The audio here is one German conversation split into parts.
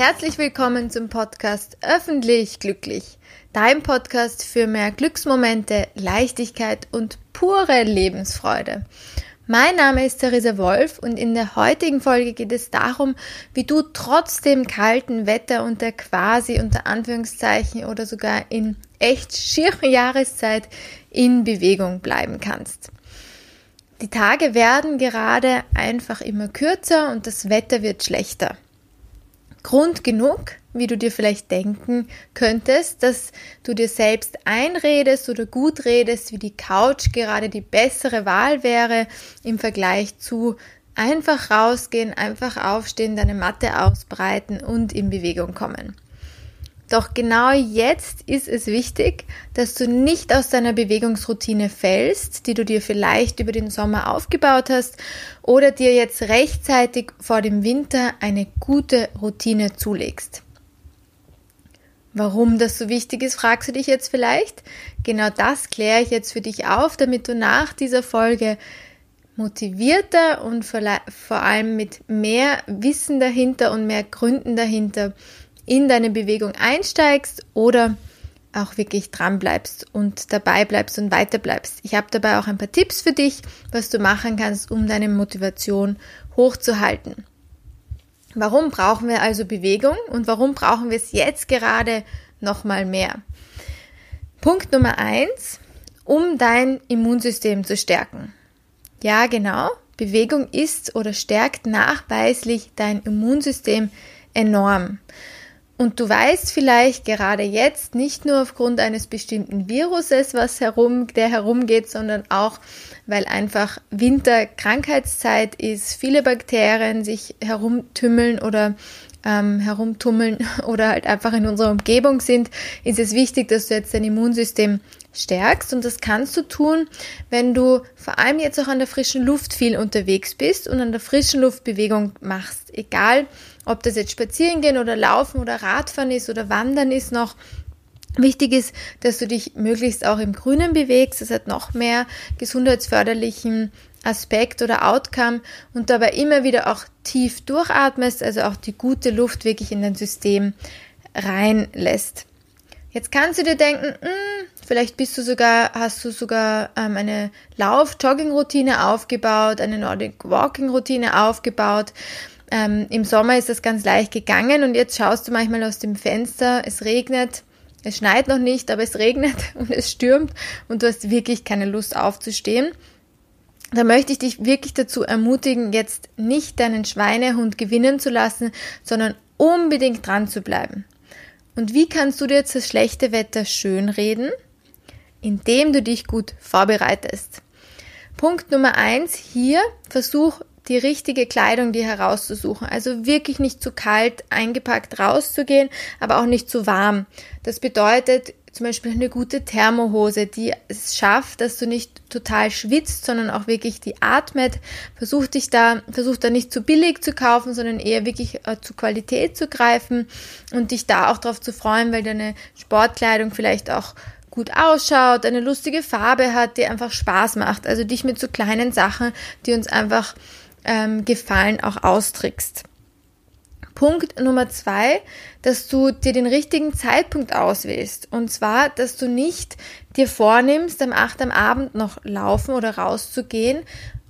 herzlich willkommen zum Podcast Öffentlich Glücklich, dein Podcast für mehr Glücksmomente, Leichtigkeit und pure Lebensfreude. Mein Name ist Theresa Wolf und in der heutigen Folge geht es darum, wie du trotz dem kalten Wetter und der quasi unter Anführungszeichen oder sogar in echt schiere Jahreszeit in Bewegung bleiben kannst. Die Tage werden gerade einfach immer kürzer und das Wetter wird schlechter. Grund genug, wie du dir vielleicht denken könntest, dass du dir selbst einredest oder gut redest, wie die Couch gerade die bessere Wahl wäre im Vergleich zu einfach rausgehen, einfach aufstehen, deine Matte ausbreiten und in Bewegung kommen. Doch genau jetzt ist es wichtig, dass du nicht aus deiner Bewegungsroutine fällst, die du dir vielleicht über den Sommer aufgebaut hast, oder dir jetzt rechtzeitig vor dem Winter eine gute Routine zulegst. Warum das so wichtig ist, fragst du dich jetzt vielleicht. Genau das kläre ich jetzt für dich auf, damit du nach dieser Folge motivierter und vor allem mit mehr Wissen dahinter und mehr Gründen dahinter in deine Bewegung einsteigst oder auch wirklich dran bleibst und dabei bleibst und weiter bleibst. Ich habe dabei auch ein paar Tipps für dich, was du machen kannst, um deine Motivation hochzuhalten. Warum brauchen wir also Bewegung und warum brauchen wir es jetzt gerade nochmal mehr? Punkt Nummer eins, um dein Immunsystem zu stärken. Ja, genau. Bewegung ist oder stärkt nachweislich dein Immunsystem enorm. Und du weißt vielleicht gerade jetzt nicht nur aufgrund eines bestimmten Viruses, was herum, der herumgeht, sondern auch, weil einfach Winterkrankheitszeit ist, viele Bakterien sich herumtümmeln oder ähm, herumtummeln oder halt einfach in unserer Umgebung sind, ist es wichtig, dass du jetzt dein Immunsystem stärkst. Und das kannst du tun, wenn du vor allem jetzt auch an der frischen Luft viel unterwegs bist und an der frischen Luft Bewegung machst. Egal, ob das jetzt spazieren gehen oder laufen oder Radfahren ist oder wandern ist noch. Wichtig ist, dass du dich möglichst auch im Grünen bewegst. Das hat noch mehr gesundheitsförderlichen Aspekt oder Outcome und dabei immer wieder auch tief durchatmest, also auch die gute Luft wirklich in dein System reinlässt. Jetzt kannst du dir denken, mh, hm, vielleicht bist du sogar, hast du sogar ähm, eine Lauf-Jogging-Routine aufgebaut, eine Nordic Walking-Routine aufgebaut. Ähm, Im Sommer ist das ganz leicht gegangen und jetzt schaust du manchmal aus dem Fenster, es regnet, es schneit noch nicht, aber es regnet und es stürmt und du hast wirklich keine Lust aufzustehen. Da möchte ich dich wirklich dazu ermutigen, jetzt nicht deinen Schweinehund gewinnen zu lassen, sondern unbedingt dran zu bleiben. Und wie kannst du dir jetzt das schlechte Wetter schönreden? Indem du dich gut vorbereitest. Punkt Nummer eins hier, versuch die richtige Kleidung dir herauszusuchen. Also wirklich nicht zu kalt eingepackt rauszugehen, aber auch nicht zu warm. Das bedeutet zum Beispiel eine gute Thermohose, die es schafft, dass du nicht total schwitzt, sondern auch wirklich die atmet. Versuch dich da, versuch da nicht zu billig zu kaufen, sondern eher wirklich äh, zu Qualität zu greifen und dich da auch darauf zu freuen, weil deine Sportkleidung vielleicht auch gut ausschaut, eine lustige Farbe hat, die einfach Spaß macht. Also dich mit so kleinen Sachen, die uns einfach ähm, Gefallen auch austrickst. Punkt Nummer zwei, dass du dir den richtigen Zeitpunkt auswählst. Und zwar, dass du nicht dir vornimmst, am 8 am Abend noch laufen oder rauszugehen,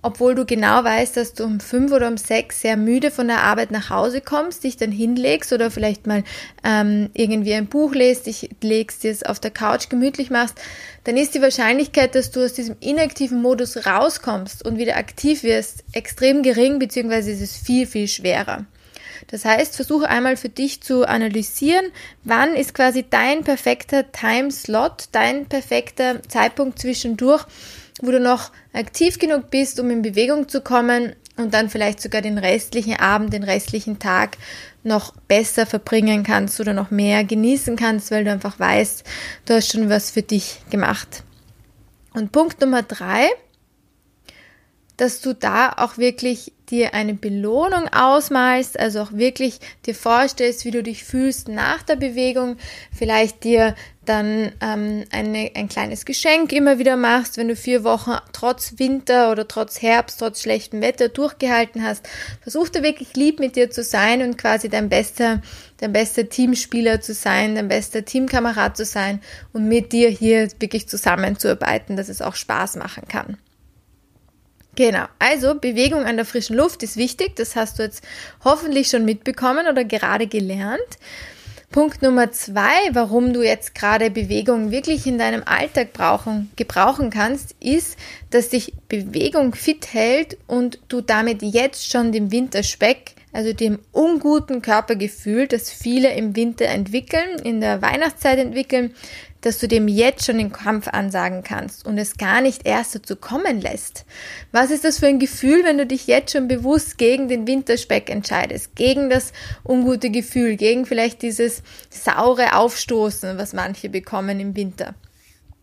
obwohl du genau weißt, dass du um fünf oder um sechs sehr müde von der Arbeit nach Hause kommst, dich dann hinlegst oder vielleicht mal ähm, irgendwie ein Buch lest, dich legst, dir es auf der Couch gemütlich machst, dann ist die Wahrscheinlichkeit, dass du aus diesem inaktiven Modus rauskommst und wieder aktiv wirst, extrem gering, beziehungsweise ist es viel, viel schwerer. Das heißt, versuche einmal für dich zu analysieren, wann ist quasi dein perfekter Timeslot, dein perfekter Zeitpunkt zwischendurch, wo du noch aktiv genug bist, um in Bewegung zu kommen und dann vielleicht sogar den restlichen Abend, den restlichen Tag noch besser verbringen kannst oder noch mehr genießen kannst, weil du einfach weißt, du hast schon was für dich gemacht. Und Punkt Nummer drei, dass du da auch wirklich dir eine Belohnung ausmalst, also auch wirklich dir vorstellst, wie du dich fühlst nach der Bewegung, vielleicht dir dann ähm, eine, ein kleines Geschenk immer wieder machst, wenn du vier Wochen trotz Winter oder trotz Herbst, trotz schlechtem Wetter durchgehalten hast. Versuch da wirklich lieb mit dir zu sein und quasi dein bester, dein bester Teamspieler zu sein, dein bester Teamkamerad zu sein und mit dir hier wirklich zusammenzuarbeiten, dass es auch Spaß machen kann. Genau, also Bewegung an der frischen Luft ist wichtig, das hast du jetzt hoffentlich schon mitbekommen oder gerade gelernt. Punkt Nummer zwei, warum du jetzt gerade Bewegung wirklich in deinem Alltag brauchen, gebrauchen kannst, ist, dass dich Bewegung fit hält und du damit jetzt schon dem Winterspeck, also dem unguten Körpergefühl, das viele im Winter entwickeln, in der Weihnachtszeit entwickeln, dass du dem jetzt schon den Kampf ansagen kannst und es gar nicht erst dazu kommen lässt. Was ist das für ein Gefühl, wenn du dich jetzt schon bewusst gegen den Winterspeck entscheidest, gegen das ungute Gefühl, gegen vielleicht dieses saure Aufstoßen, was manche bekommen im Winter.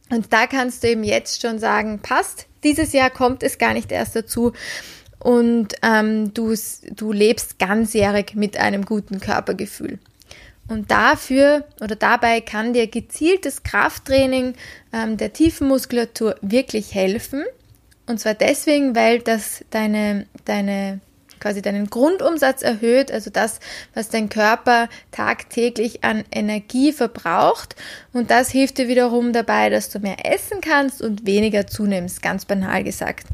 Und da kannst du eben jetzt schon sagen, passt, dieses Jahr kommt es gar nicht erst dazu und ähm, du, du lebst ganzjährig mit einem guten Körpergefühl. Und dafür oder dabei kann dir gezieltes Krafttraining ähm, der Tiefenmuskulatur wirklich helfen. Und zwar deswegen, weil das deine, deine, quasi deinen Grundumsatz erhöht, also das, was dein Körper tagtäglich an Energie verbraucht. Und das hilft dir wiederum dabei, dass du mehr essen kannst und weniger zunimmst, ganz banal gesagt.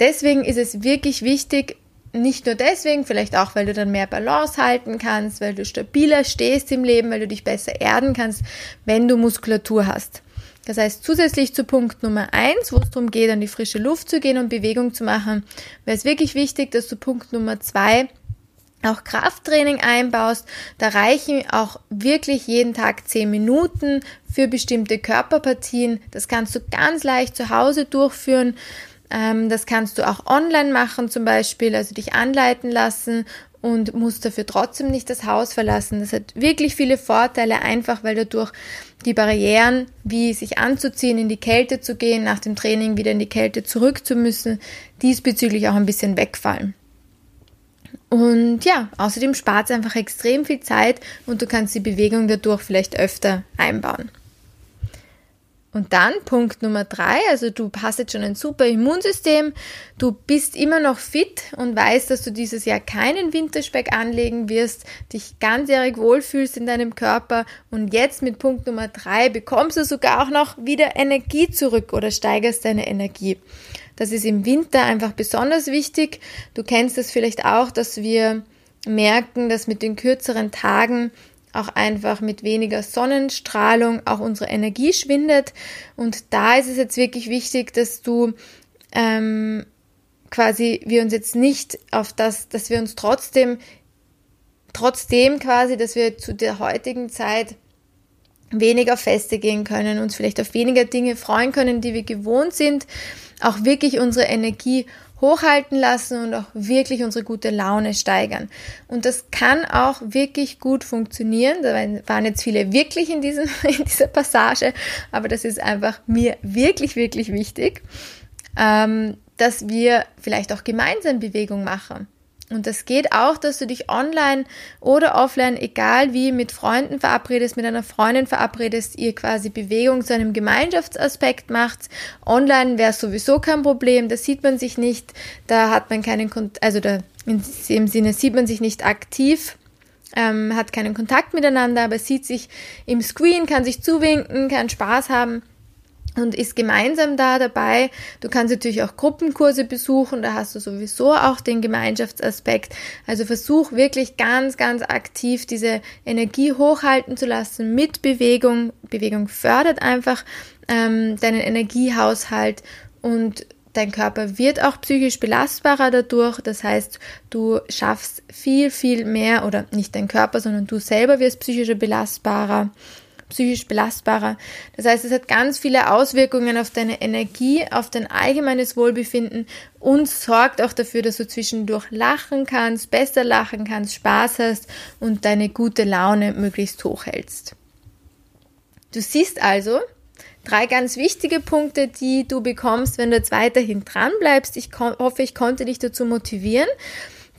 Deswegen ist es wirklich wichtig, nicht nur deswegen, vielleicht auch, weil du dann mehr Balance halten kannst, weil du stabiler stehst im Leben, weil du dich besser erden kannst, wenn du Muskulatur hast. Das heißt, zusätzlich zu Punkt Nummer eins, wo es darum geht, an die frische Luft zu gehen und Bewegung zu machen, wäre es wirklich wichtig, dass du Punkt Nummer zwei auch Krafttraining einbaust. Da reichen auch wirklich jeden Tag zehn Minuten für bestimmte Körperpartien. Das kannst du ganz leicht zu Hause durchführen. Ähm, das kannst du auch online machen zum Beispiel, also dich anleiten lassen und musst dafür trotzdem nicht das Haus verlassen. Das hat wirklich viele Vorteile, einfach weil dadurch die Barrieren, wie sich anzuziehen, in die Kälte zu gehen, nach dem Training wieder in die Kälte zurück zu müssen, diesbezüglich auch ein bisschen wegfallen. Und ja, außerdem spart es einfach extrem viel Zeit und du kannst die Bewegung dadurch vielleicht öfter einbauen. Und dann Punkt Nummer drei, also du hast jetzt schon ein super Immunsystem, du bist immer noch fit und weißt, dass du dieses Jahr keinen Winterspeck anlegen wirst, dich ganzjährig wohlfühlst in deinem Körper und jetzt mit Punkt Nummer drei bekommst du sogar auch noch wieder Energie zurück oder steigerst deine Energie. Das ist im Winter einfach besonders wichtig. Du kennst es vielleicht auch, dass wir merken, dass mit den kürzeren Tagen auch einfach mit weniger Sonnenstrahlung auch unsere Energie schwindet. Und da ist es jetzt wirklich wichtig, dass du ähm, quasi wir uns jetzt nicht auf das, dass wir uns trotzdem, trotzdem quasi, dass wir zu der heutigen Zeit weniger Feste gehen können, uns vielleicht auf weniger Dinge freuen können, die wir gewohnt sind, auch wirklich unsere Energie hochhalten lassen und auch wirklich unsere gute Laune steigern. Und das kann auch wirklich gut funktionieren. Da waren jetzt viele wirklich in, diesem, in dieser Passage, aber das ist einfach mir wirklich, wirklich wichtig, ähm, dass wir vielleicht auch gemeinsam Bewegung machen. Und das geht auch, dass du dich online oder offline, egal wie, mit Freunden verabredest, mit einer Freundin verabredest, ihr quasi Bewegung zu einem Gemeinschaftsaspekt macht. Online wäre sowieso kein Problem, da sieht man sich nicht, da hat man keinen, also da in dem Sinne sieht man sich nicht aktiv, ähm, hat keinen Kontakt miteinander, aber sieht sich im Screen, kann sich zuwinken, kann Spaß haben und ist gemeinsam da dabei. Du kannst natürlich auch Gruppenkurse besuchen, da hast du sowieso auch den Gemeinschaftsaspekt. Also versuch wirklich ganz, ganz aktiv diese Energie hochhalten zu lassen mit Bewegung. Bewegung fördert einfach ähm, deinen Energiehaushalt und dein Körper wird auch psychisch belastbarer dadurch. Das heißt, du schaffst viel, viel mehr oder nicht dein Körper, sondern du selber wirst psychischer belastbarer psychisch belastbarer. Das heißt, es hat ganz viele Auswirkungen auf deine Energie, auf dein allgemeines Wohlbefinden und sorgt auch dafür, dass du zwischendurch lachen kannst, besser lachen kannst, Spaß hast und deine gute Laune möglichst hoch hältst. Du siehst also, drei ganz wichtige Punkte, die du bekommst, wenn du jetzt weiterhin dran bleibst. Ich hoffe, ich konnte dich dazu motivieren.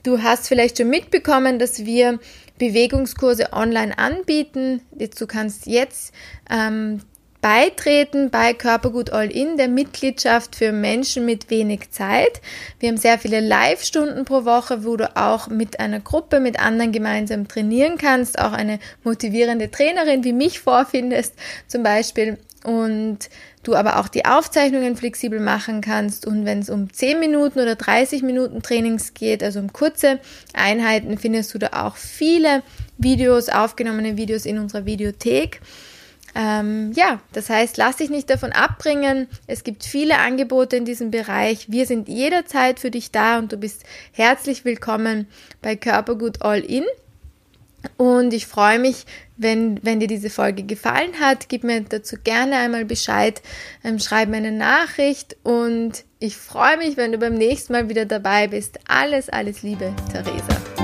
Du hast vielleicht schon mitbekommen, dass wir Bewegungskurse online anbieten. Du kannst jetzt ähm, beitreten bei Körpergut All In, der Mitgliedschaft für Menschen mit wenig Zeit. Wir haben sehr viele Live-Stunden pro Woche, wo du auch mit einer Gruppe, mit anderen gemeinsam trainieren kannst, auch eine motivierende Trainerin wie mich vorfindest zum Beispiel und du aber auch die Aufzeichnungen flexibel machen kannst und wenn es um 10 Minuten oder 30 Minuten Trainings geht, also um kurze Einheiten, findest du da auch viele Videos, aufgenommene Videos in unserer Videothek. Ähm, ja, das heißt, lass dich nicht davon abbringen. Es gibt viele Angebote in diesem Bereich. Wir sind jederzeit für dich da und du bist herzlich willkommen bei Körpergut All In. Und ich freue mich, wenn, wenn dir diese Folge gefallen hat. Gib mir dazu gerne einmal Bescheid, ähm, schreib mir eine Nachricht und ich freue mich, wenn du beim nächsten Mal wieder dabei bist. Alles, alles Liebe, Theresa.